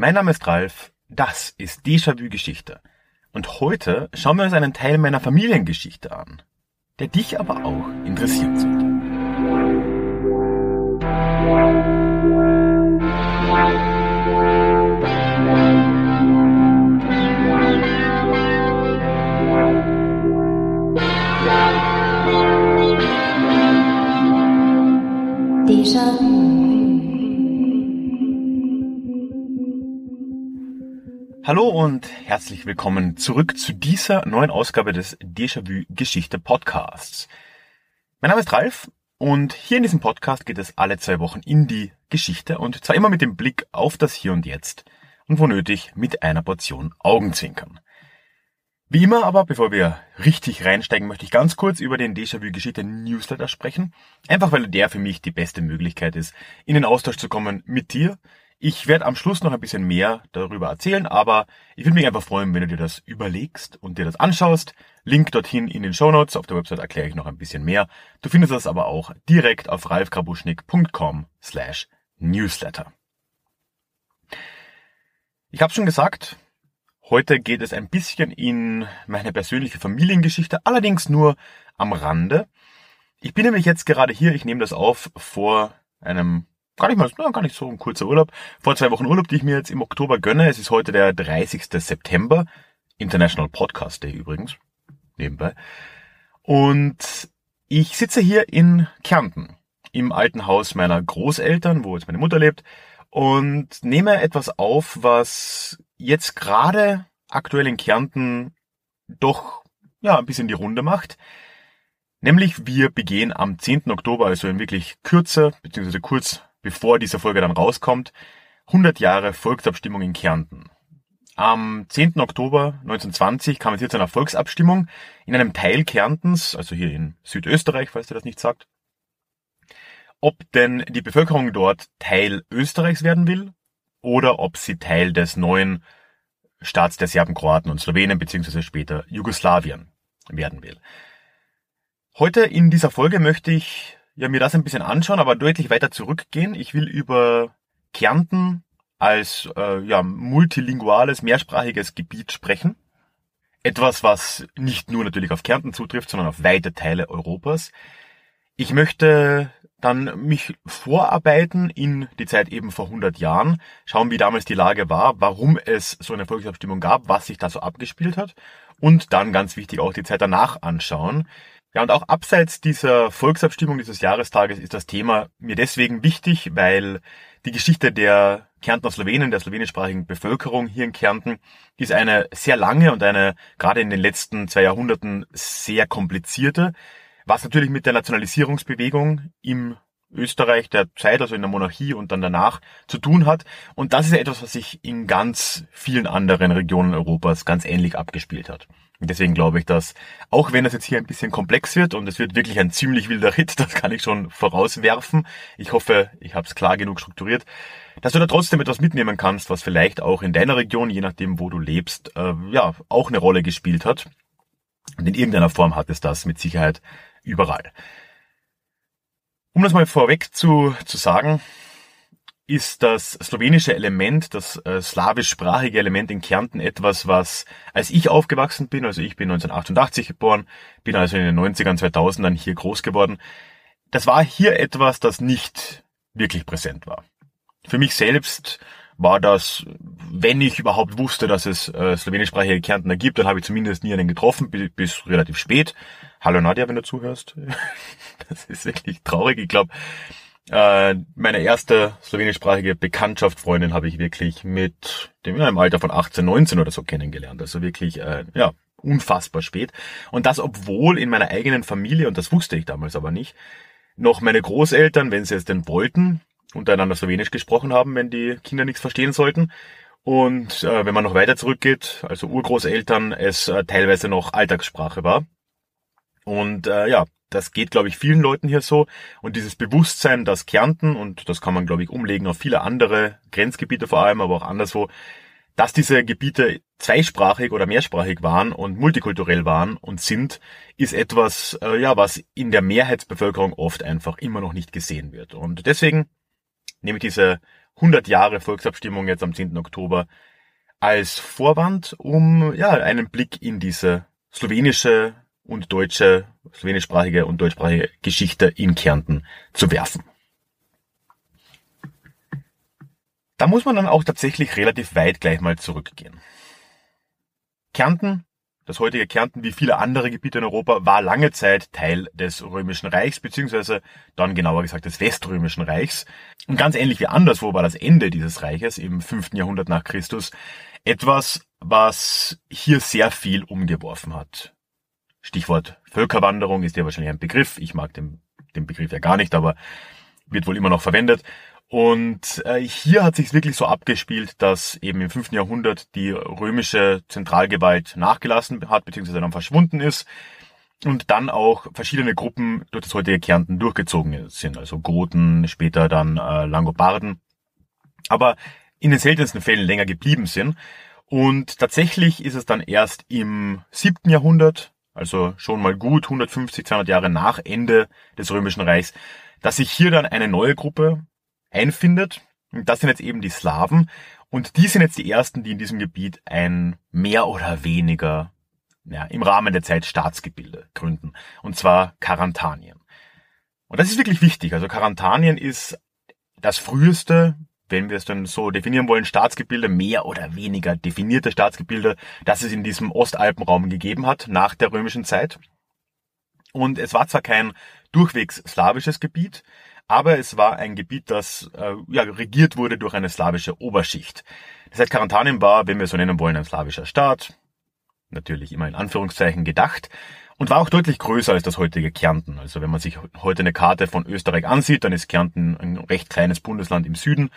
Mein Name ist Ralf, das ist Déjà-vu Geschichte. Und heute schauen wir uns einen Teil meiner Familiengeschichte an, der dich aber auch interessieren sollte. Déjà Hallo und herzlich willkommen zurück zu dieser neuen Ausgabe des Déjà-vu Geschichte Podcasts. Mein Name ist Ralf und hier in diesem Podcast geht es alle zwei Wochen in die Geschichte und zwar immer mit dem Blick auf das Hier und Jetzt und wo nötig mit einer Portion Augenzwinkern. Wie immer aber, bevor wir richtig reinsteigen, möchte ich ganz kurz über den Déjà-vu Geschichte Newsletter sprechen. Einfach weil der für mich die beste Möglichkeit ist, in den Austausch zu kommen mit dir. Ich werde am Schluss noch ein bisschen mehr darüber erzählen, aber ich würde mich einfach freuen, wenn du dir das überlegst und dir das anschaust. Link dorthin in den Show Notes. Auf der Website erkläre ich noch ein bisschen mehr. Du findest das aber auch direkt auf ralfkrabuschnik.com slash newsletter. Ich habe schon gesagt, Heute geht es ein bisschen in meine persönliche Familiengeschichte, allerdings nur am Rande. Ich bin nämlich jetzt gerade hier, ich nehme das auf vor einem gar nicht mal, gar nicht so ein kurzer Urlaub, vor zwei Wochen Urlaub, die ich mir jetzt im Oktober gönne. Es ist heute der 30. September, International Podcast Day übrigens, nebenbei. Und ich sitze hier in Kärnten, im alten Haus meiner Großeltern, wo jetzt meine Mutter lebt, und nehme etwas auf, was jetzt gerade aktuell in Kärnten doch ja ein bisschen die Runde macht. Nämlich wir begehen am 10. Oktober, also in wirklich kürzer, beziehungsweise kurz bevor diese Folge dann rauskommt, 100 Jahre Volksabstimmung in Kärnten. Am 10. Oktober 1920 kam es hier zu einer Volksabstimmung in einem Teil Kärntens, also hier in Südösterreich, falls ihr das nicht sagt, ob denn die Bevölkerung dort Teil Österreichs werden will oder ob sie Teil des neuen Staats der Serben, Kroaten und Slowenen beziehungsweise später Jugoslawien werden will. Heute in dieser Folge möchte ich ja, mir das ein bisschen anschauen, aber deutlich weiter zurückgehen. Ich will über Kärnten als äh, ja, multilinguales, mehrsprachiges Gebiet sprechen. Etwas, was nicht nur natürlich auf Kärnten zutrifft, sondern auf weite Teile Europas. Ich möchte dann mich vorarbeiten in die Zeit eben vor 100 Jahren, schauen, wie damals die Lage war, warum es so eine Volksabstimmung gab, was sich da so abgespielt hat und dann ganz wichtig auch die Zeit danach anschauen. Ja, und auch abseits dieser Volksabstimmung dieses Jahrestages ist das Thema mir deswegen wichtig, weil die Geschichte der Kärntner Slowenen, der slowenischsprachigen Bevölkerung hier in Kärnten, ist eine sehr lange und eine gerade in den letzten zwei Jahrhunderten sehr komplizierte was natürlich mit der Nationalisierungsbewegung im Österreich der Zeit, also in der Monarchie und dann danach zu tun hat. Und das ist etwas, was sich in ganz vielen anderen Regionen Europas ganz ähnlich abgespielt hat. Deswegen glaube ich, dass, auch wenn das jetzt hier ein bisschen komplex wird und es wird wirklich ein ziemlich wilder Hit, das kann ich schon vorauswerfen. Ich hoffe, ich habe es klar genug strukturiert, dass du da trotzdem etwas mitnehmen kannst, was vielleicht auch in deiner Region, je nachdem, wo du lebst, äh, ja, auch eine Rolle gespielt hat. Und in irgendeiner Form hat es das mit Sicherheit überall. Um das mal vorweg zu, zu sagen, ist das slowenische Element, das äh, slawischsprachige Element in Kärnten etwas, was, als ich aufgewachsen bin, also ich bin 1988 geboren, bin also in den 90ern, 2000ern hier groß geworden, das war hier etwas, das nicht wirklich präsent war. Für mich selbst war das, wenn ich überhaupt wusste, dass es äh, slowenischsprachige Kärntner gibt, dann habe ich zumindest nie einen getroffen, bis, bis relativ spät. Hallo Nadja, wenn du zuhörst. Das ist wirklich traurig. Ich glaube, äh, meine erste slowenischsprachige Bekanntschaft, Freundin, habe ich wirklich mit dem ja, im Alter von 18, 19 oder so kennengelernt. Also wirklich, äh, ja, unfassbar spät. Und das, obwohl in meiner eigenen Familie, und das wusste ich damals aber nicht, noch meine Großeltern, wenn sie es denn wollten, untereinander Slowenisch gesprochen haben, wenn die Kinder nichts verstehen sollten. Und äh, wenn man noch weiter zurückgeht, also Urgroßeltern, es äh, teilweise noch Alltagssprache war. Und äh, ja, das geht, glaube ich, vielen Leuten hier so. Und dieses Bewusstsein, dass Kärnten, und das kann man, glaube ich, umlegen auf viele andere Grenzgebiete vor allem, aber auch anderswo, dass diese Gebiete zweisprachig oder mehrsprachig waren und multikulturell waren und sind, ist etwas, äh, ja, was in der Mehrheitsbevölkerung oft einfach immer noch nicht gesehen wird. Und deswegen nehme ich diese 100 Jahre Volksabstimmung jetzt am 10. Oktober als Vorwand, um ja einen Blick in diese slowenische und deutsche, slowenischsprachige und deutschsprachige Geschichte in Kärnten zu werfen. Da muss man dann auch tatsächlich relativ weit gleich mal zurückgehen. Kärnten, das heutige Kärnten wie viele andere Gebiete in Europa, war lange Zeit Teil des Römischen Reichs, beziehungsweise dann genauer gesagt des Weströmischen Reichs. Und ganz ähnlich wie anderswo war das Ende dieses Reiches im 5. Jahrhundert nach Christus etwas, was hier sehr viel umgeworfen hat. Stichwort Völkerwanderung ist ja wahrscheinlich ein Begriff. Ich mag den, den Begriff ja gar nicht, aber wird wohl immer noch verwendet. Und äh, hier hat sich wirklich so abgespielt, dass eben im 5. Jahrhundert die römische Zentralgewalt nachgelassen hat, beziehungsweise dann verschwunden ist. Und dann auch verschiedene Gruppen durch das heutige Kärnten durchgezogen sind. Also Goten, später dann äh, Langobarden. Aber in den seltensten Fällen länger geblieben sind. Und tatsächlich ist es dann erst im 7. Jahrhundert also schon mal gut 150, 200 Jahre nach Ende des Römischen Reichs, dass sich hier dann eine neue Gruppe einfindet. Und das sind jetzt eben die Slawen. Und die sind jetzt die ersten, die in diesem Gebiet ein mehr oder weniger ja, im Rahmen der Zeit Staatsgebilde gründen. Und zwar Karantanien. Und das ist wirklich wichtig. Also Karantanien ist das früheste wenn wir es dann so definieren wollen, Staatsgebilde, mehr oder weniger definierte Staatsgebilde, das es in diesem Ostalpenraum gegeben hat, nach der römischen Zeit. Und es war zwar kein durchwegs slawisches Gebiet, aber es war ein Gebiet, das äh, ja, regiert wurde durch eine slawische Oberschicht. Das heißt, Karantanien war, wenn wir es so nennen wollen, ein slawischer Staat, natürlich immer in Anführungszeichen gedacht, und war auch deutlich größer als das heutige Kärnten. Also wenn man sich heute eine Karte von Österreich ansieht, dann ist Kärnten ein recht kleines Bundesland im Süden.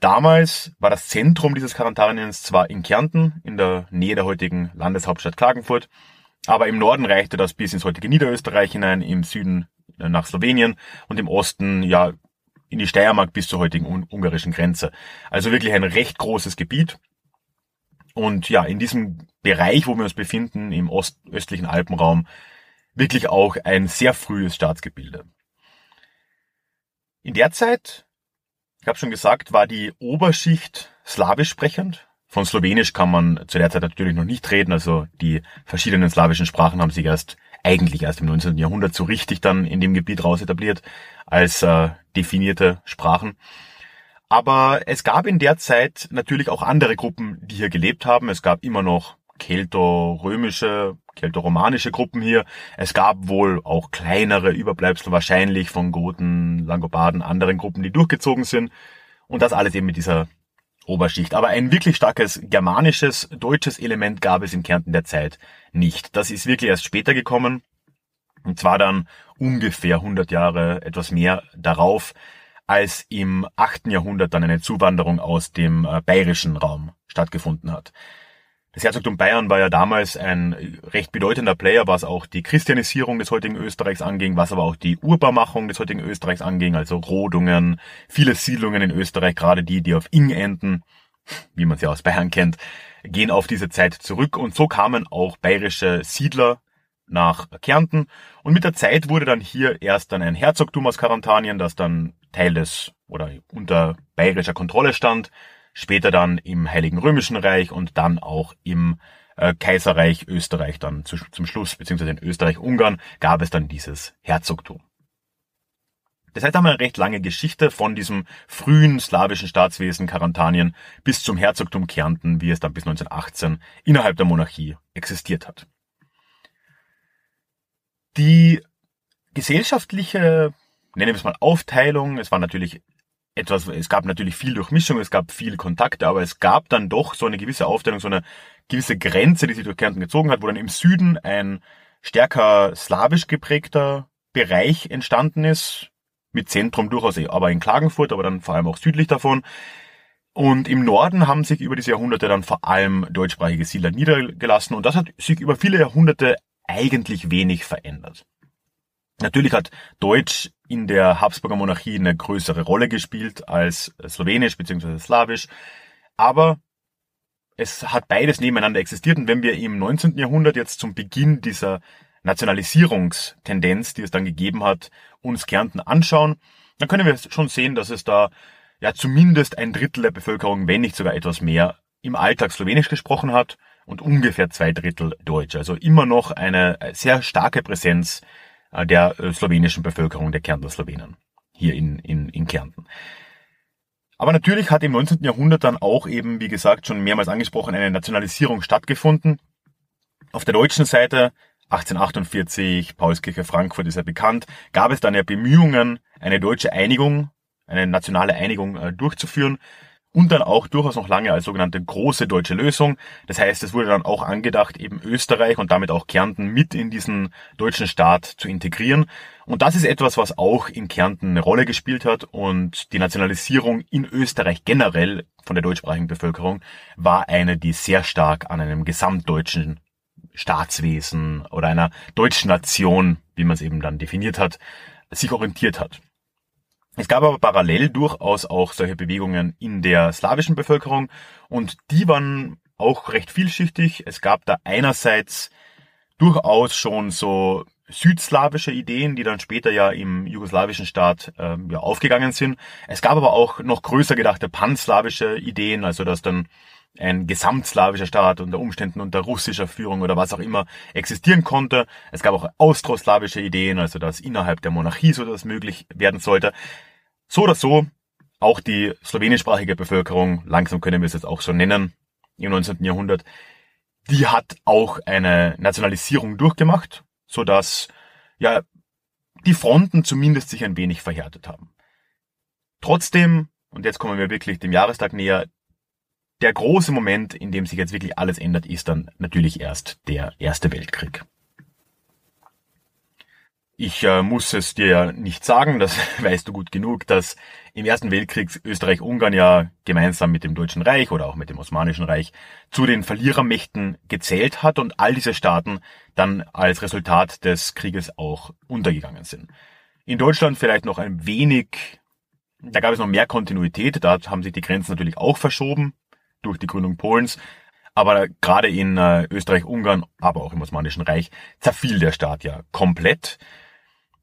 Damals war das Zentrum dieses Quarantaniens zwar in Kärnten, in der Nähe der heutigen Landeshauptstadt Klagenfurt, aber im Norden reichte das bis ins heutige Niederösterreich hinein, im Süden nach Slowenien und im Osten ja in die Steiermark bis zur heutigen ungarischen Grenze. Also wirklich ein recht großes Gebiet. Und ja, in diesem Bereich, wo wir uns befinden, im ostöstlichen Alpenraum, wirklich auch ein sehr frühes Staatsgebilde. In der Zeit, ich habe schon gesagt, war die Oberschicht slawisch sprechend. Von Slowenisch kann man zu der Zeit natürlich noch nicht reden, also die verschiedenen slawischen Sprachen haben sich erst eigentlich erst im 19. Jahrhundert so richtig dann in dem Gebiet raus etabliert als äh, definierte Sprachen. Aber es gab in der Zeit natürlich auch andere Gruppen, die hier gelebt haben. Es gab immer noch kelto-römische, kelto-romanische Gruppen hier. Es gab wohl auch kleinere Überbleibsel wahrscheinlich von Goten, Langobarden, anderen Gruppen, die durchgezogen sind. Und das alles eben mit dieser Oberschicht. Aber ein wirklich starkes germanisches, deutsches Element gab es in Kärnten der Zeit nicht. Das ist wirklich erst später gekommen. Und zwar dann ungefähr 100 Jahre, etwas mehr darauf, als im 8. Jahrhundert dann eine Zuwanderung aus dem äh, bayerischen Raum stattgefunden hat. Das Herzogtum Bayern war ja damals ein recht bedeutender Player, was auch die Christianisierung des heutigen Österreichs anging, was aber auch die Urbarmachung des heutigen Österreichs anging, also Rodungen, viele Siedlungen in Österreich, gerade die, die auf Ing enden, wie man sie aus Bayern kennt, gehen auf diese Zeit zurück und so kamen auch bayerische Siedler nach Kärnten und mit der Zeit wurde dann hier erst dann ein Herzogtum aus Karantanien, das dann Teil des oder unter bayerischer Kontrolle stand, später dann im Heiligen Römischen Reich und dann auch im äh, Kaiserreich Österreich dann zu, zum Schluss, beziehungsweise in Österreich-Ungarn gab es dann dieses Herzogtum. Das heißt, haben wir eine recht lange Geschichte von diesem frühen slawischen Staatswesen Karantanien bis zum Herzogtum Kärnten, wie es dann bis 1918 innerhalb der Monarchie existiert hat. Die gesellschaftliche nennen wir es mal Aufteilung. Es war natürlich etwas, es gab natürlich viel Durchmischung, es gab viel Kontakte, aber es gab dann doch so eine gewisse Aufteilung, so eine gewisse Grenze, die sich durch Kärnten gezogen hat, wo dann im Süden ein stärker slawisch geprägter Bereich entstanden ist, mit Zentrum durchaus aber in Klagenfurt, aber dann vor allem auch südlich davon. Und im Norden haben sich über diese Jahrhunderte dann vor allem deutschsprachige Siedler niedergelassen und das hat sich über viele Jahrhunderte eigentlich wenig verändert. Natürlich hat Deutsch in der Habsburger Monarchie eine größere Rolle gespielt als Slowenisch bzw. Slawisch, aber es hat beides nebeneinander existiert und wenn wir im 19. Jahrhundert jetzt zum Beginn dieser Nationalisierungstendenz, die es dann gegeben hat, uns Kärnten anschauen, dann können wir schon sehen, dass es da ja zumindest ein Drittel der Bevölkerung, wenn nicht sogar etwas mehr, im Alltag Slowenisch gesprochen hat und ungefähr zwei Drittel Deutsch. Also immer noch eine sehr starke Präsenz äh, der äh, slowenischen Bevölkerung, der Kärntner Slowenen hier in, in, in Kärnten. Aber natürlich hat im 19. Jahrhundert dann auch eben, wie gesagt, schon mehrmals angesprochen, eine Nationalisierung stattgefunden. Auf der deutschen Seite 1848, Paulskirche Frankfurt ist ja bekannt, gab es dann ja Bemühungen, eine deutsche Einigung, eine nationale Einigung äh, durchzuführen und dann auch durchaus noch lange als sogenannte große deutsche Lösung. Das heißt, es wurde dann auch angedacht, eben Österreich und damit auch Kärnten mit in diesen deutschen Staat zu integrieren. Und das ist etwas, was auch in Kärnten eine Rolle gespielt hat und die Nationalisierung in Österreich generell von der deutschsprachigen Bevölkerung war eine, die sehr stark an einem gesamtdeutschen Staatswesen oder einer deutschen Nation, wie man es eben dann definiert hat, sich orientiert hat. Es gab aber parallel durchaus auch solche Bewegungen in der slawischen Bevölkerung und die waren auch recht vielschichtig. Es gab da einerseits durchaus schon so südslawische Ideen, die dann später ja im jugoslawischen Staat äh, ja, aufgegangen sind. Es gab aber auch noch größer gedachte panslawische Ideen, also dass dann ein gesamtslawischer Staat unter Umständen unter russischer Führung oder was auch immer existieren konnte. Es gab auch austroslawische Ideen, also dass innerhalb der Monarchie so das möglich werden sollte. So oder so, auch die slowenischsprachige Bevölkerung, langsam können wir es jetzt auch so nennen, im 19. Jahrhundert, die hat auch eine Nationalisierung durchgemacht, so dass ja die Fronten zumindest sich ein wenig verhärtet haben. Trotzdem, und jetzt kommen wir wirklich dem Jahrestag näher, der große Moment, in dem sich jetzt wirklich alles ändert, ist dann natürlich erst der Erste Weltkrieg. Ich äh, muss es dir ja nicht sagen, das weißt du gut genug, dass im Ersten Weltkrieg Österreich-Ungarn ja gemeinsam mit dem Deutschen Reich oder auch mit dem Osmanischen Reich zu den Verlierermächten gezählt hat und all diese Staaten dann als Resultat des Krieges auch untergegangen sind. In Deutschland vielleicht noch ein wenig, da gab es noch mehr Kontinuität, da haben sich die Grenzen natürlich auch verschoben, durch die Gründung Polens. Aber gerade in äh, Österreich-Ungarn, aber auch im Osmanischen Reich, zerfiel der Staat ja komplett.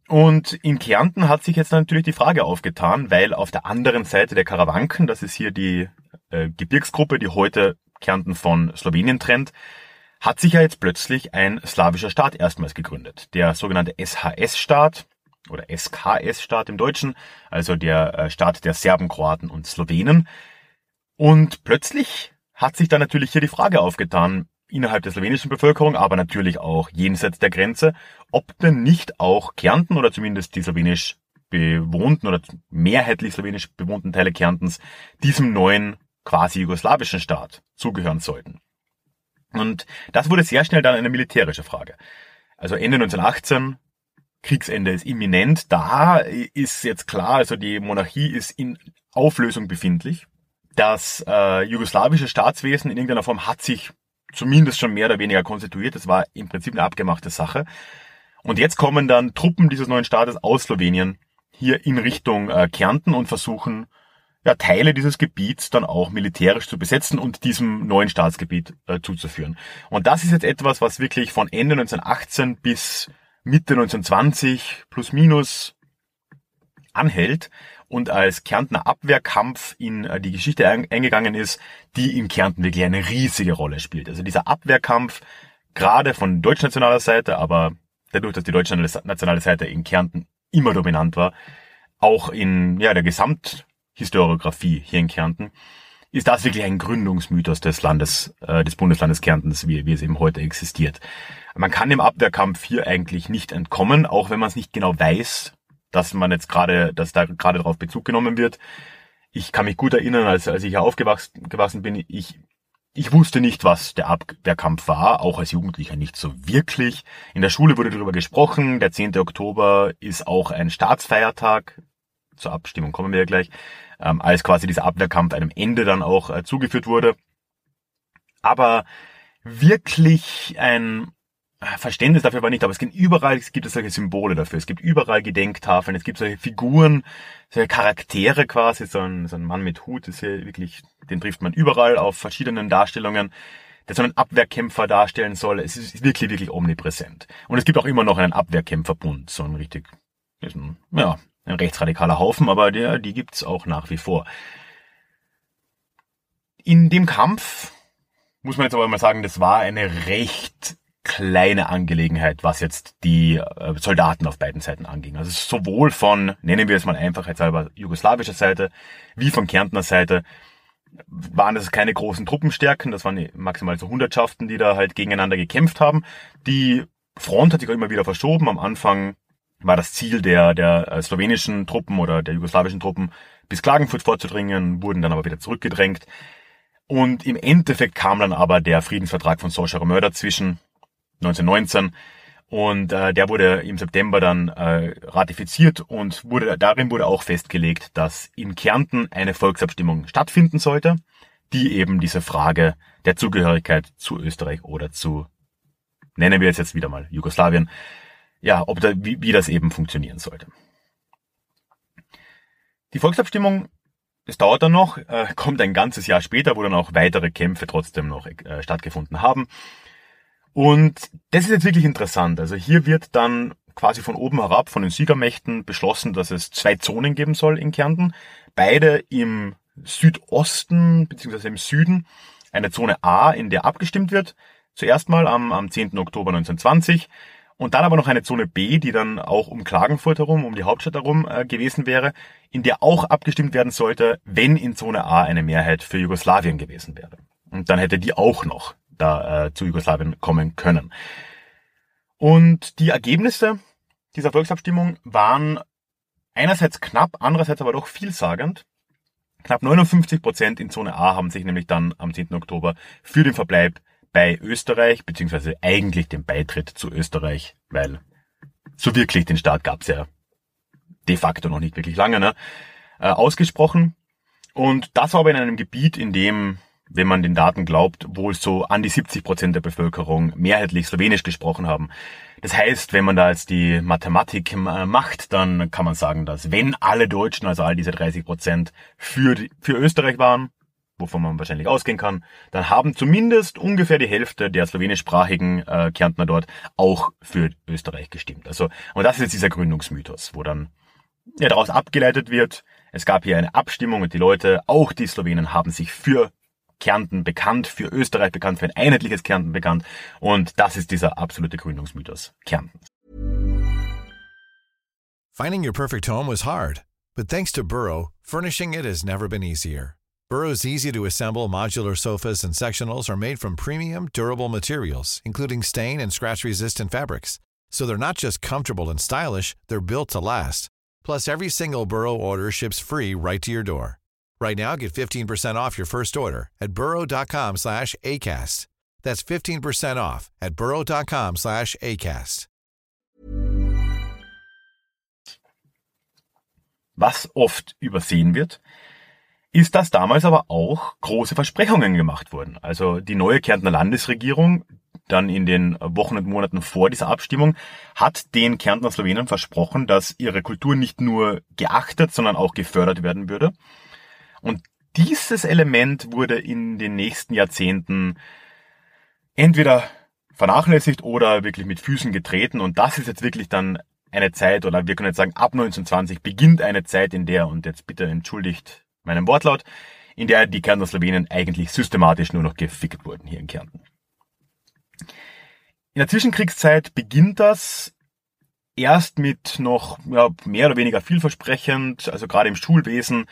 Und in Kärnten hat sich jetzt natürlich die Frage aufgetan, weil auf der anderen Seite der Karawanken, das ist hier die äh, Gebirgsgruppe, die heute Kärnten von Slowenien trennt, hat sich ja jetzt plötzlich ein slawischer Staat erstmals gegründet. Der sogenannte SHS-Staat oder SKS-Staat im Deutschen, also der äh, Staat der Serben, Kroaten und Slowenen, und plötzlich hat sich dann natürlich hier die Frage aufgetan, innerhalb der slowenischen Bevölkerung, aber natürlich auch jenseits der Grenze, ob denn nicht auch Kärnten oder zumindest die slowenisch bewohnten oder mehrheitlich slowenisch bewohnten Teile Kärntens diesem neuen quasi jugoslawischen Staat zugehören sollten. Und das wurde sehr schnell dann eine militärische Frage. Also Ende 1918, Kriegsende ist imminent, da ist jetzt klar, also die Monarchie ist in Auflösung befindlich das äh, jugoslawische Staatswesen in irgendeiner Form hat sich zumindest schon mehr oder weniger konstituiert. Das war im Prinzip eine abgemachte Sache. Und jetzt kommen dann Truppen dieses neuen Staates aus Slowenien hier in Richtung äh, Kärnten und versuchen, ja, Teile dieses Gebiets dann auch militärisch zu besetzen und diesem neuen Staatsgebiet äh, zuzuführen. Und das ist jetzt etwas, was wirklich von Ende 1918 bis Mitte 1920 plus minus anhält und als Kärntner Abwehrkampf in äh, die Geschichte eingegangen ist, die in Kärnten wirklich eine riesige Rolle spielt. Also dieser Abwehrkampf, gerade von deutschnationaler Seite, aber dadurch, dass die deutsche nationale Seite in Kärnten immer dominant war, auch in ja, der Gesamthistoriografie hier in Kärnten, ist das wirklich ein Gründungsmythos des Landes, äh, des Bundeslandes Kärntens, wie, wie es eben heute existiert. Man kann dem Abwehrkampf hier eigentlich nicht entkommen, auch wenn man es nicht genau weiß, dass man jetzt gerade, dass da gerade darauf Bezug genommen wird. Ich kann mich gut erinnern, als, als ich hier aufgewachsen bin, ich, ich wusste nicht, was der Abwehrkampf war, auch als Jugendlicher nicht so wirklich. In der Schule wurde darüber gesprochen, der 10. Oktober ist auch ein Staatsfeiertag zur Abstimmung kommen wir ja gleich, ähm, als quasi dieser Abwehrkampf einem Ende dann auch äh, zugeführt wurde. Aber wirklich ein Verständnis dafür war nicht, aber es gibt überall, es gibt solche Symbole dafür. Es gibt überall Gedenktafeln, es gibt solche Figuren, solche Charaktere quasi, so ein, so ein Mann mit Hut, ist hier wirklich, den trifft man überall auf verschiedenen Darstellungen, der so einen Abwehrkämpfer darstellen soll. Es ist wirklich, wirklich omnipräsent. Und es gibt auch immer noch einen Abwehrkämpferbund, so ein richtig, ja, ein rechtsradikaler Haufen, aber der, die gibt's auch nach wie vor. In dem Kampf muss man jetzt aber mal sagen, das war eine recht kleine Angelegenheit, was jetzt die äh, Soldaten auf beiden Seiten anging. Also sowohl von, nennen wir es mal einfach jetzt halber jugoslawischer Seite, wie von Kärntner Seite waren das keine großen Truppenstärken, das waren maximal so Hundertschaften, die da halt gegeneinander gekämpft haben. Die Front hat sich auch immer wieder verschoben. Am Anfang war das Ziel der, der äh, slowenischen Truppen oder der jugoslawischen Truppen bis Klagenfurt vorzudringen, wurden dann aber wieder zurückgedrängt. Und im Endeffekt kam dann aber der Friedensvertrag von Solskjaer Mörder zwischen 1919 und äh, der wurde im September dann äh, ratifiziert und wurde darin wurde auch festgelegt, dass in Kärnten eine Volksabstimmung stattfinden sollte, die eben diese Frage der Zugehörigkeit zu Österreich oder zu nennen wir es jetzt wieder mal Jugoslawien, ja, ob da wie, wie das eben funktionieren sollte. Die Volksabstimmung es dauert dann noch, äh, kommt ein ganzes Jahr später, wo dann auch weitere Kämpfe trotzdem noch äh, stattgefunden haben. Und das ist jetzt wirklich interessant. Also hier wird dann quasi von oben herab, von den Siegermächten beschlossen, dass es zwei Zonen geben soll in Kärnten. Beide im Südosten bzw. im Süden. Eine Zone A, in der abgestimmt wird. Zuerst mal am, am 10. Oktober 1920 und dann aber noch eine Zone B, die dann auch um Klagenfurt herum, um die Hauptstadt herum äh, gewesen wäre, in der auch abgestimmt werden sollte, wenn in Zone A eine Mehrheit für Jugoslawien gewesen wäre. Und dann hätte die auch noch da äh, zu Jugoslawien kommen können. Und die Ergebnisse dieser Volksabstimmung waren einerseits knapp, andererseits aber doch vielsagend. Knapp 59 Prozent in Zone A haben sich nämlich dann am 10. Oktober für den Verbleib bei Österreich, beziehungsweise eigentlich den Beitritt zu Österreich, weil so wirklich den Staat gab's ja de facto noch nicht wirklich lange, ne, äh, ausgesprochen. Und das war aber in einem Gebiet, in dem, wenn man den Daten glaubt, wohl so an die 70 Prozent der Bevölkerung mehrheitlich Slowenisch gesprochen haben. Das heißt, wenn man da jetzt die Mathematik äh, macht, dann kann man sagen, dass wenn alle Deutschen, also all diese 30 Prozent, für, für Österreich waren, wovon man wahrscheinlich ausgehen kann, dann haben zumindest ungefähr die Hälfte der slowenischsprachigen äh, Kärntner dort auch für Österreich gestimmt. Also, und das ist jetzt dieser Gründungsmythos, wo dann ja, daraus abgeleitet wird, es gab hier eine Abstimmung und die Leute, auch die Slowenen, haben sich für Kärnten bekannt, für Österreich bekannt, für ein einheitliches Kärnten bekannt. Und das ist dieser absolute Gründungsmythos Kärntens. Finding your perfect home was hard, but thanks to Burrow, furnishing it has never been easier. Burrow's easy to assemble modular sofas and sectionals are made from premium, durable materials, including stain and scratch resistant fabrics. So they're not just comfortable and stylish, they're built to last. Plus, every single Burrow order ships free right to your door. Right now, get 15% off your first order at burrow.com slash ACAST. That's 15% off at burrow.com slash ACAST. Was oft übersehen wird, ist, dass damals aber auch große Versprechungen gemacht wurden. Also die neue Kärntner Landesregierung, dann in den Wochen und Monaten vor dieser Abstimmung, hat den Kärntner Slowenen versprochen, dass ihre Kultur nicht nur geachtet, sondern auch gefördert werden würde. Und dieses Element wurde in den nächsten Jahrzehnten entweder vernachlässigt oder wirklich mit Füßen getreten. Und das ist jetzt wirklich dann eine Zeit, oder wir können jetzt sagen, ab 1920 beginnt eine Zeit, in der, und jetzt bitte entschuldigt meinem Wortlaut, in der die Kärntner Slowenen eigentlich systematisch nur noch gefickt wurden hier in Kärnten. In der Zwischenkriegszeit beginnt das erst mit noch ja, mehr oder weniger vielversprechend, also gerade im Schulwesen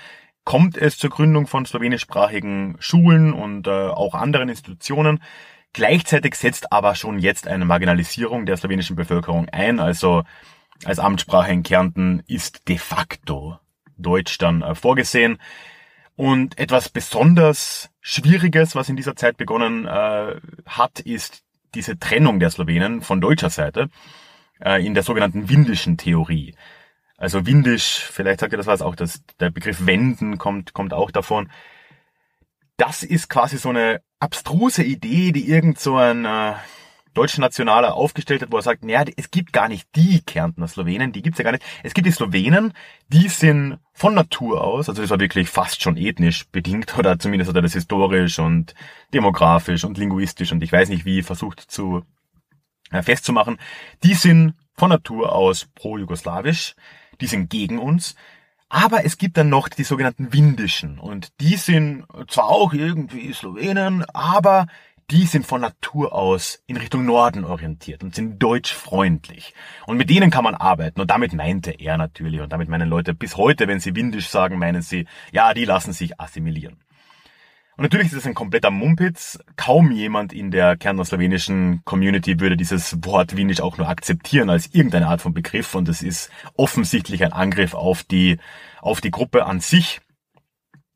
kommt es zur Gründung von slowenischsprachigen Schulen und äh, auch anderen Institutionen. Gleichzeitig setzt aber schon jetzt eine Marginalisierung der slowenischen Bevölkerung ein, also als Amtssprache in Kärnten ist de facto Deutsch dann äh, vorgesehen. Und etwas besonders Schwieriges, was in dieser Zeit begonnen äh, hat, ist diese Trennung der Slowenen von deutscher Seite äh, in der sogenannten Windischen Theorie. Also windisch, vielleicht sagt ihr das was, auch das, der Begriff Wenden kommt, kommt auch davon. Das ist quasi so eine abstruse Idee, die irgend so ein äh, deutscher Nationaler aufgestellt hat, wo er sagt, naja, es gibt gar nicht die Kärntner Slowenen, die gibt's ja gar nicht. Es gibt die Slowenen, die sind von Natur aus, also das war wirklich fast schon ethnisch bedingt, oder zumindest hat er das historisch und demografisch und linguistisch und ich weiß nicht wie versucht zu äh, festzumachen, die sind von Natur aus pro-jugoslawisch, die sind gegen uns, aber es gibt dann noch die sogenannten Windischen und die sind zwar auch irgendwie Slowenen, aber die sind von Natur aus in Richtung Norden orientiert und sind deutschfreundlich. Und mit denen kann man arbeiten. Und damit meinte er natürlich. Und damit meinen Leute bis heute, wenn sie windisch sagen, meinen sie, ja, die lassen sich assimilieren. Und natürlich ist das ein kompletter Mumpitz. Kaum jemand in der kärntner-slowenischen Community würde dieses Wort windisch auch nur akzeptieren als irgendeine Art von Begriff. Und es ist offensichtlich ein Angriff auf die, auf die Gruppe an sich.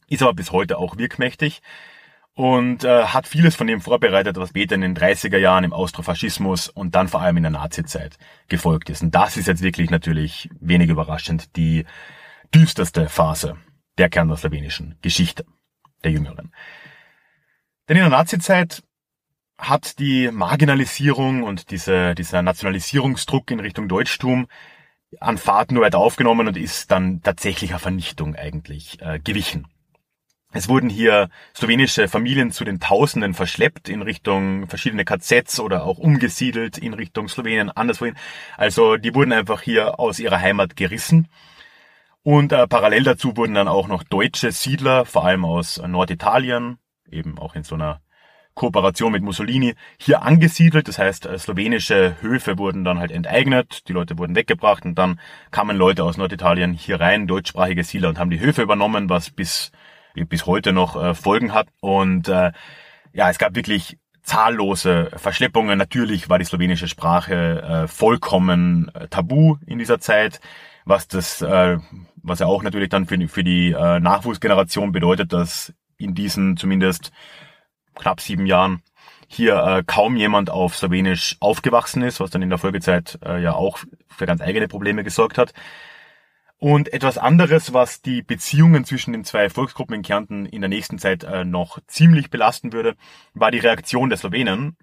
Ist aber bis heute auch wirkmächtig und äh, hat vieles von dem vorbereitet, was später in den 30er Jahren im Austrofaschismus und dann vor allem in der Nazizeit gefolgt ist. Und das ist jetzt wirklich natürlich wenig überraschend die düsterste Phase der kernoslowenischen Geschichte der Jüngeren. Denn in der Nazizeit hat die Marginalisierung und diese, dieser Nationalisierungsdruck in Richtung Deutschtum an Fahrt nur weiter aufgenommen und ist dann tatsächlicher Vernichtung eigentlich äh, gewichen. Es wurden hier slowenische Familien zu den Tausenden verschleppt in Richtung verschiedene KZs oder auch umgesiedelt in Richtung Slowenien, anderswohin. Also die wurden einfach hier aus ihrer Heimat gerissen. Und äh, parallel dazu wurden dann auch noch deutsche Siedler, vor allem aus Norditalien, eben auch in so einer Kooperation mit Mussolini, hier angesiedelt. Das heißt, äh, slowenische Höfe wurden dann halt enteignet, die Leute wurden weggebracht und dann kamen Leute aus Norditalien hier rein, deutschsprachige Siedler, und haben die Höfe übernommen, was bis bis heute noch äh, Folgen hat. Und äh, ja, es gab wirklich zahllose Verschleppungen. Natürlich war die slowenische Sprache äh, vollkommen äh, tabu in dieser Zeit, was das, äh, was ja auch natürlich dann für, für die äh, Nachwuchsgeneration bedeutet, dass in diesen zumindest knapp sieben Jahren hier äh, kaum jemand auf Slowenisch aufgewachsen ist, was dann in der Folgezeit äh, ja auch für ganz eigene Probleme gesorgt hat. Und etwas anderes, was die Beziehungen zwischen den zwei Volksgruppen in Kärnten in der nächsten Zeit äh, noch ziemlich belasten würde, war die Reaktion der Slowenen,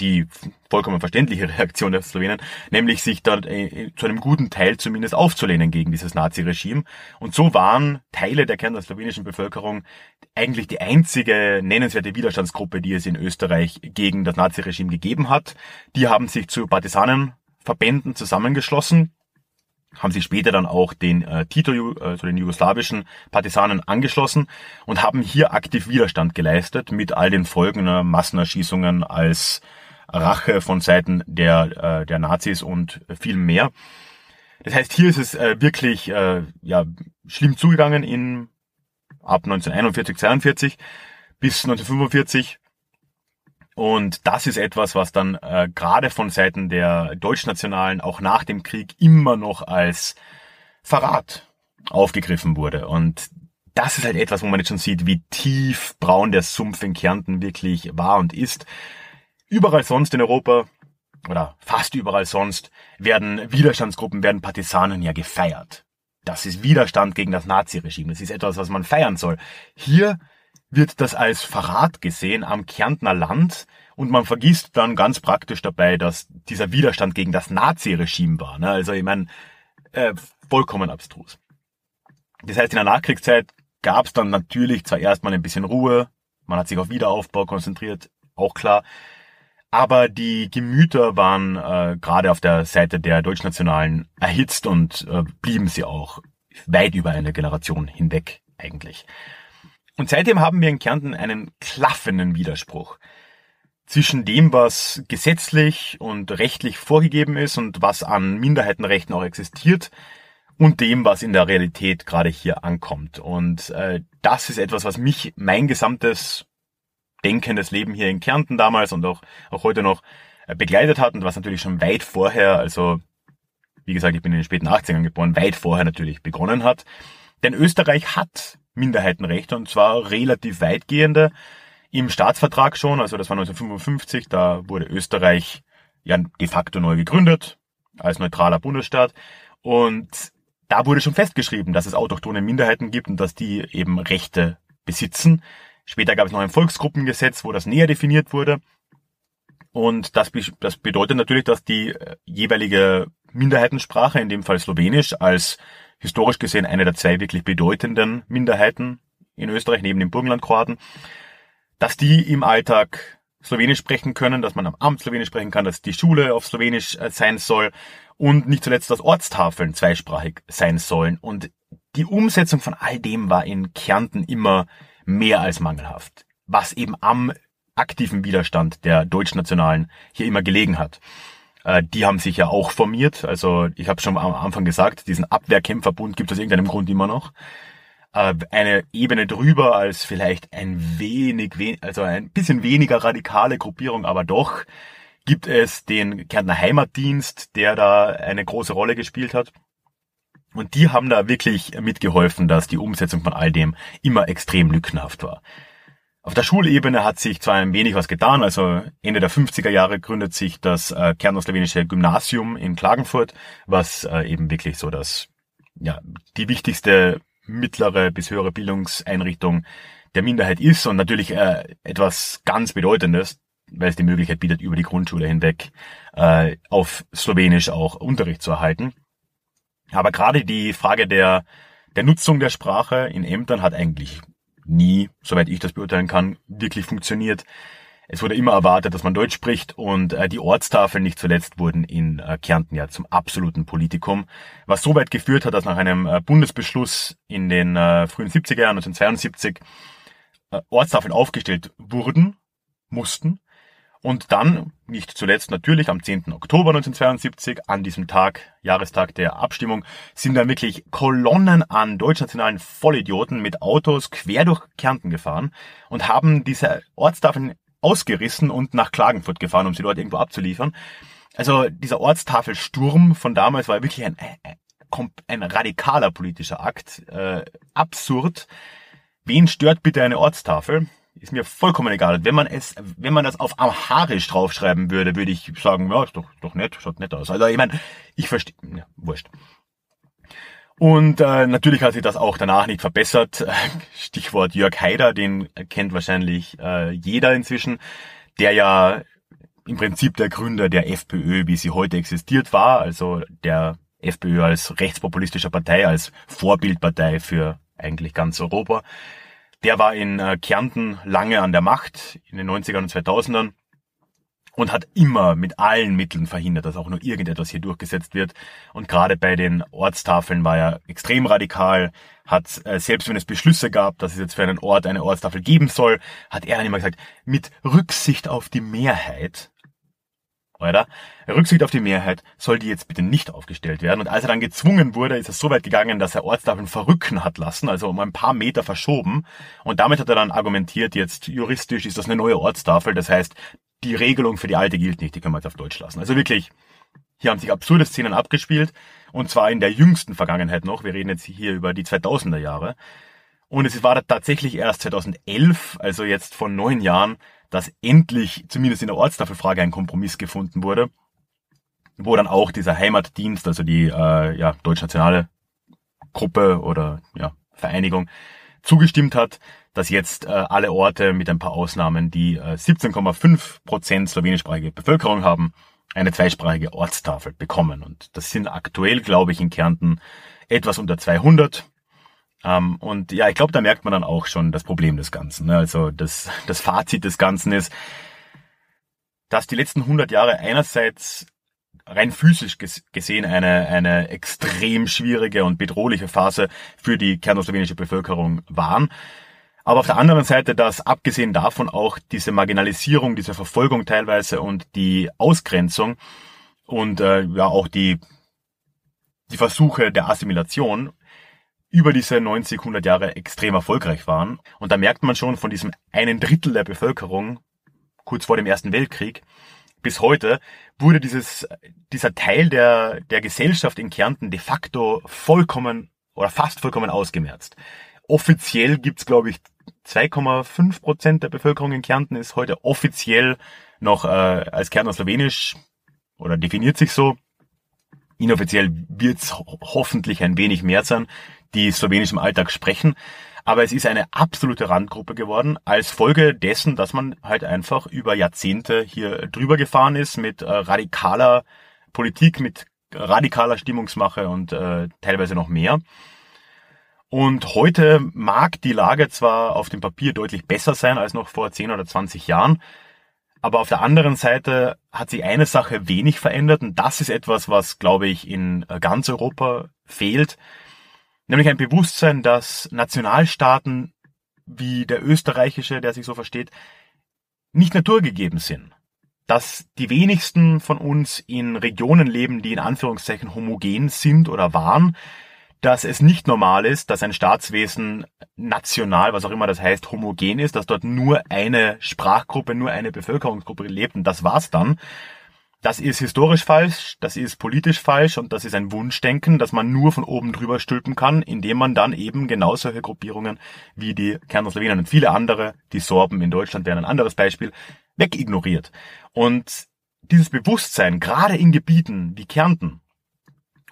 die vollkommen verständliche Reaktion der Slowenen, nämlich sich dort äh, zu einem guten Teil zumindest aufzulehnen gegen dieses Nazi-Regime. Und so waren Teile der Kärntner slowenischen Bevölkerung eigentlich die einzige nennenswerte Widerstandsgruppe, die es in Österreich gegen das Nazi-Regime gegeben hat. Die haben sich zu Partisanenverbänden zusammengeschlossen haben sich später dann auch den äh, Tito, also den jugoslawischen Partisanen angeschlossen und haben hier aktiv Widerstand geleistet mit all den Folgen äh, Massenerschießungen als Rache von Seiten der, äh, der Nazis und viel mehr. Das heißt, hier ist es äh, wirklich äh, ja, schlimm zugegangen in ab 1941, 42 bis 1945 und das ist etwas, was dann äh, gerade von Seiten der Deutschnationalen auch nach dem Krieg immer noch als Verrat aufgegriffen wurde. Und das ist halt etwas, wo man jetzt schon sieht, wie tief braun der Sumpf in Kärnten wirklich war und ist. Überall sonst in Europa oder fast überall sonst werden Widerstandsgruppen, werden Partisanen ja gefeiert. Das ist Widerstand gegen das Naziregime. Das ist etwas, was man feiern soll. Hier wird das als Verrat gesehen am Kärntner Land und man vergisst dann ganz praktisch dabei, dass dieser Widerstand gegen das Nazi-Regime war. Ne? Also ich meine, äh, vollkommen abstrus. Das heißt, in der Nachkriegszeit gab es dann natürlich zwar erstmal ein bisschen Ruhe, man hat sich auf Wiederaufbau konzentriert, auch klar, aber die Gemüter waren äh, gerade auf der Seite der Deutschnationalen erhitzt und äh, blieben sie auch weit über eine Generation hinweg eigentlich. Und seitdem haben wir in Kärnten einen klaffenden Widerspruch zwischen dem, was gesetzlich und rechtlich vorgegeben ist und was an Minderheitenrechten auch existiert und dem, was in der Realität gerade hier ankommt. Und äh, das ist etwas, was mich mein gesamtes denkendes Leben hier in Kärnten damals und auch, auch heute noch äh, begleitet hat und was natürlich schon weit vorher, also wie gesagt, ich bin in den späten 80ern geboren, weit vorher natürlich begonnen hat. Denn Österreich hat Minderheitenrechte und zwar relativ weitgehende. Im Staatsvertrag schon, also das war 1955, da wurde Österreich ja de facto neu gegründet als neutraler Bundesstaat und da wurde schon festgeschrieben, dass es autochtone Minderheiten gibt und dass die eben Rechte besitzen. Später gab es noch ein Volksgruppengesetz, wo das näher definiert wurde. Und das, das bedeutet natürlich, dass die äh, jeweilige Minderheitensprache, in dem Fall Slowenisch, als historisch gesehen eine der zwei wirklich bedeutenden Minderheiten in Österreich neben den Burgenlandkroaten, dass die im Alltag Slowenisch sprechen können, dass man am Amt Slowenisch sprechen kann, dass die Schule auf Slowenisch äh, sein soll und nicht zuletzt, dass Ortstafeln zweisprachig sein sollen. Und die Umsetzung von all dem war in Kärnten immer mehr als mangelhaft, was eben am aktiven Widerstand der Deutschnationalen hier immer gelegen hat. Äh, die haben sich ja auch formiert. Also ich habe schon am Anfang gesagt, diesen Abwehrkämpferbund gibt es aus irgendeinem Grund immer noch. Äh, eine Ebene drüber als vielleicht ein wenig, also ein bisschen weniger radikale Gruppierung, aber doch gibt es den Kärntner Heimatdienst, der da eine große Rolle gespielt hat. Und die haben da wirklich mitgeholfen, dass die Umsetzung von all dem immer extrem lückenhaft war. Auf der Schulebene hat sich zwar ein wenig was getan, also Ende der 50er Jahre gründet sich das äh, Kärntner-Slowenische Gymnasium in Klagenfurt, was äh, eben wirklich so das, ja, die wichtigste mittlere bis höhere Bildungseinrichtung der Minderheit ist und natürlich äh, etwas ganz Bedeutendes, weil es die Möglichkeit bietet, über die Grundschule hinweg äh, auf Slowenisch auch Unterricht zu erhalten. Aber gerade die Frage der, der Nutzung der Sprache in Ämtern hat eigentlich nie, soweit ich das beurteilen kann, wirklich funktioniert. Es wurde immer erwartet, dass man Deutsch spricht und äh, die Ortstafeln nicht zuletzt wurden in äh, Kärnten ja zum absoluten Politikum, was so weit geführt hat, dass nach einem äh, Bundesbeschluss in den äh, frühen 70er Jahren 1972 äh, Ortstafeln aufgestellt wurden, mussten und dann, nicht zuletzt natürlich am 10. Oktober 1972, an diesem Tag, Jahrestag der Abstimmung, sind dann wirklich Kolonnen an deutschnationalen Vollidioten mit Autos quer durch Kärnten gefahren und haben diese Ortstafeln ausgerissen und nach Klagenfurt gefahren, um sie dort irgendwo abzuliefern. Also dieser Ortstafelsturm von damals war wirklich ein, ein, radikaler politischer Akt. Äh, absurd. Wen stört bitte eine Ortstafel? Ist mir vollkommen egal. Wenn man es, wenn man das auf Amharisch draufschreiben würde, würde ich sagen, ja, ist doch, doch nett, schaut nett aus. Also ich meine, ich verstehe, ja, wurscht. Und äh, natürlich hat sich das auch danach nicht verbessert. Stichwort Jörg Haider, den kennt wahrscheinlich äh, jeder inzwischen, der ja im Prinzip der Gründer der FPÖ, wie sie heute existiert, war. Also der FPÖ als rechtspopulistischer Partei, als Vorbildpartei für eigentlich ganz Europa. Der war in äh, Kärnten lange an der Macht in den 90ern und 2000ern und hat immer mit allen Mitteln verhindert, dass auch nur irgendetwas hier durchgesetzt wird. Und gerade bei den Ortstafeln war er extrem radikal, hat, äh, selbst wenn es Beschlüsse gab, dass es jetzt für einen Ort eine Ortstafel geben soll, hat er dann immer gesagt, mit Rücksicht auf die Mehrheit, oder? Rücksicht auf die Mehrheit soll die jetzt bitte nicht aufgestellt werden. Und als er dann gezwungen wurde, ist es so weit gegangen, dass er Ortstafeln verrücken hat lassen, also um ein paar Meter verschoben. Und damit hat er dann argumentiert, jetzt juristisch ist das eine neue Ortstafel. Das heißt, die Regelung für die alte gilt nicht, die können wir jetzt auf Deutsch lassen. Also wirklich, hier haben sich absurde Szenen abgespielt und zwar in der jüngsten Vergangenheit noch. Wir reden jetzt hier über die 2000er Jahre. Und es war tatsächlich erst 2011, also jetzt von neun Jahren, dass endlich zumindest in der Ortstafelfrage ein Kompromiss gefunden wurde, wo dann auch dieser Heimatdienst, also die äh, ja, deutschnationale Gruppe oder ja, Vereinigung, zugestimmt hat, dass jetzt äh, alle Orte mit ein paar Ausnahmen, die äh, 17,5 Prozent slowenischsprachige Bevölkerung haben, eine zweisprachige Ortstafel bekommen. Und das sind aktuell, glaube ich, in Kärnten etwas unter 200. Ähm, und ja, ich glaube, da merkt man dann auch schon das Problem des Ganzen. Ne? Also das, das Fazit des Ganzen ist, dass die letzten 100 Jahre einerseits rein physisch gesehen eine, eine extrem schwierige und bedrohliche Phase für die kernoslowenische Bevölkerung waren. Aber auf der anderen Seite, dass abgesehen davon auch diese Marginalisierung, diese Verfolgung teilweise und die Ausgrenzung und äh, ja auch die, die Versuche der Assimilation über diese 90, 100 Jahre extrem erfolgreich waren. Und da merkt man schon von diesem einen Drittel der Bevölkerung kurz vor dem Ersten Weltkrieg bis heute wurde dieses, dieser Teil der, der Gesellschaft in Kärnten de facto vollkommen oder fast vollkommen ausgemerzt. Offiziell gibt's glaube ich, 2,5 Prozent der Bevölkerung in Kärnten ist heute offiziell noch äh, als Kärntner Slowenisch oder definiert sich so. Inoffiziell wird es hoffentlich ein wenig mehr sein, die Slowenisch im Alltag sprechen. Aber es ist eine absolute Randgruppe geworden, als Folge dessen, dass man halt einfach über Jahrzehnte hier drüber gefahren ist mit äh, radikaler Politik, mit radikaler Stimmungsmache und äh, teilweise noch mehr. Und heute mag die Lage zwar auf dem Papier deutlich besser sein als noch vor 10 oder 20 Jahren, aber auf der anderen Seite hat sich eine Sache wenig verändert und das ist etwas, was, glaube ich, in äh, ganz Europa fehlt, nämlich ein Bewusstsein, dass Nationalstaaten wie der österreichische, der sich so versteht, nicht naturgegeben sind. Dass die wenigsten von uns in Regionen leben, die in Anführungszeichen homogen sind oder waren, dass es nicht normal ist, dass ein Staatswesen national, was auch immer das heißt, homogen ist, dass dort nur eine Sprachgruppe, nur eine Bevölkerungsgruppe lebt und das war's dann. Das ist historisch falsch, das ist politisch falsch und das ist ein Wunschdenken, dass man nur von oben drüber stülpen kann, indem man dann eben genau solche Gruppierungen wie die Kärntner und viele andere, die Sorben in Deutschland wären ein anderes Beispiel, wegignoriert. Und dieses Bewusstsein, gerade in Gebieten wie Kärnten,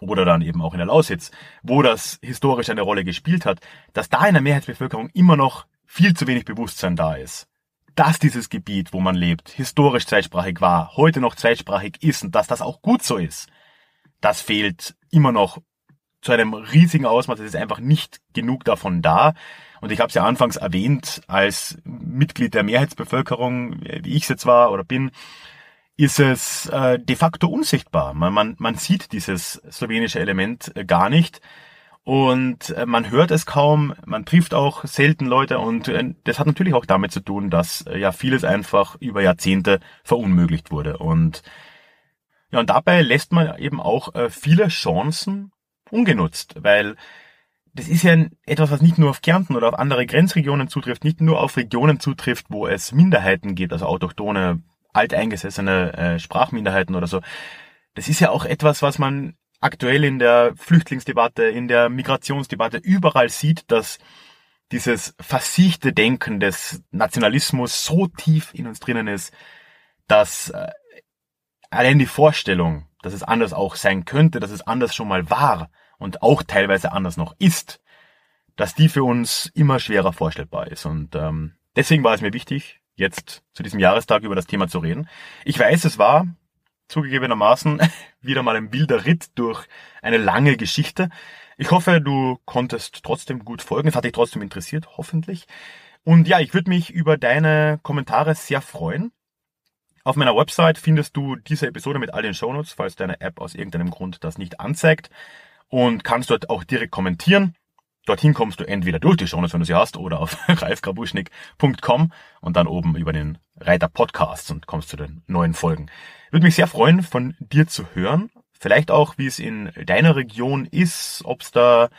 oder dann eben auch in der Lausitz, wo das historisch eine Rolle gespielt hat, dass da in der Mehrheitsbevölkerung immer noch viel zu wenig Bewusstsein da ist. Dass dieses Gebiet, wo man lebt, historisch zweisprachig war, heute noch zweisprachig ist und dass das auch gut so ist, das fehlt immer noch zu einem riesigen Ausmaß. Es ist einfach nicht genug davon da. Und ich habe es ja anfangs erwähnt, als Mitglied der Mehrheitsbevölkerung, wie ich es jetzt war oder bin, ist es äh, de facto unsichtbar. Man, man, man sieht dieses slowenische Element äh, gar nicht und äh, man hört es kaum, man trifft auch selten Leute und äh, das hat natürlich auch damit zu tun, dass äh, ja vieles einfach über Jahrzehnte verunmöglicht wurde und ja und dabei lässt man eben auch viele Chancen ungenutzt, weil das ist ja etwas, was nicht nur auf Kärnten oder auf andere Grenzregionen zutrifft, nicht nur auf Regionen zutrifft, wo es Minderheiten gibt, also autochtone alteingesessene Sprachminderheiten oder so. Das ist ja auch etwas, was man aktuell in der Flüchtlingsdebatte, in der Migrationsdebatte überall sieht, dass dieses versiechte Denken des Nationalismus so tief in uns drinnen ist, dass äh, allein die Vorstellung, dass es anders auch sein könnte, dass es anders schon mal war und auch teilweise anders noch ist, dass die für uns immer schwerer vorstellbar ist. Und ähm, deswegen war es mir wichtig, jetzt zu diesem Jahrestag über das Thema zu reden. Ich weiß, es war zugegebenermaßen wieder mal ein wilder Ritt durch eine lange Geschichte. Ich hoffe, du konntest trotzdem gut folgen. Es hat dich trotzdem interessiert, hoffentlich. Und ja, ich würde mich über deine Kommentare sehr freuen. Auf meiner Website findest du diese Episode mit all den Shownotes, falls deine App aus irgendeinem Grund das nicht anzeigt. Und kannst dort auch direkt kommentieren. Dorthin kommst du entweder durch die Shownotes, wenn du sie hast, oder auf ralfgrabuschnick.com und dann oben über den Reiter Podcasts und kommst zu den neuen Folgen. Würde mich sehr freuen, von dir zu hören. Vielleicht auch, wie es in deiner Region ist, ob es da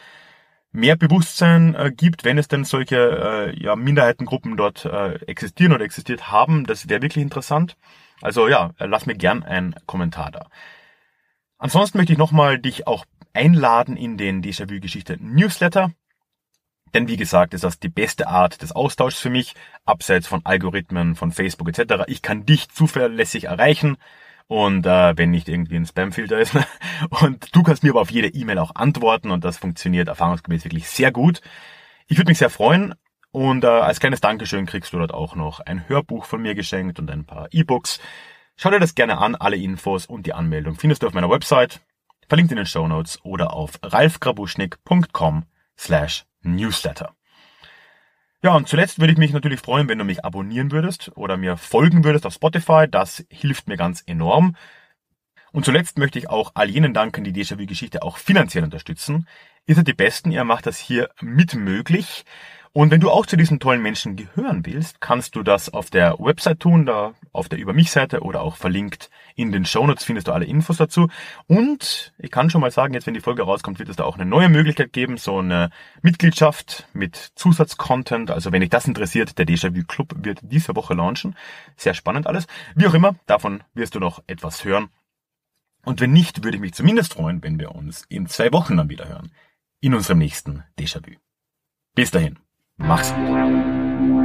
mehr Bewusstsein äh, gibt, wenn es denn solche äh, ja, Minderheitengruppen dort äh, existieren oder existiert haben. Das wäre wirklich interessant. Also ja, lass mir gern einen Kommentar da. Ansonsten möchte ich nochmal dich auch einladen in den Déjà-vu-Geschichte Newsletter. Denn wie gesagt, ist das die beste Art des Austauschs für mich, abseits von Algorithmen, von Facebook etc. Ich kann dich zuverlässig erreichen und äh, wenn nicht irgendwie ein Spamfilter ist. und du kannst mir aber auf jede E-Mail auch antworten und das funktioniert erfahrungsgemäß wirklich sehr gut. Ich würde mich sehr freuen und äh, als kleines Dankeschön kriegst du dort auch noch ein Hörbuch von mir geschenkt und ein paar E-Books. Schau dir das gerne an, alle Infos und die Anmeldung findest du auf meiner Website verlinkt in den Show Notes oder auf ralfgrabuschnick.com slash newsletter. Ja, und zuletzt würde ich mich natürlich freuen, wenn du mich abonnieren würdest oder mir folgen würdest auf Spotify. Das hilft mir ganz enorm. Und zuletzt möchte ich auch all jenen danken, die Déjà-vu-Geschichte auch finanziell unterstützen. Ihr seid die Besten, ihr macht das hier mit möglich. Und wenn du auch zu diesen tollen Menschen gehören willst, kannst du das auf der Website tun, da auf der Über mich Seite oder auch verlinkt in den Shownotes findest du alle Infos dazu. Und ich kann schon mal sagen, jetzt wenn die Folge rauskommt, wird es da auch eine neue Möglichkeit geben, so eine Mitgliedschaft mit Zusatzcontent. Also wenn dich das interessiert, der Déjà-vu Club wird diese Woche launchen. Sehr spannend alles. Wie auch immer, davon wirst du noch etwas hören. Und wenn nicht, würde ich mich zumindest freuen, wenn wir uns in zwei Wochen dann wieder hören. In unserem nächsten Déjà-vu. Bis dahin. Mach's gut.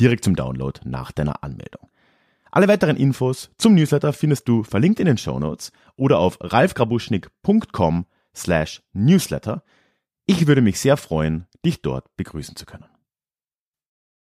direkt zum Download nach deiner Anmeldung. Alle weiteren Infos zum Newsletter findest du verlinkt in den Show Notes oder auf ralfgrabuschnik.com slash newsletter. Ich würde mich sehr freuen, dich dort begrüßen zu können.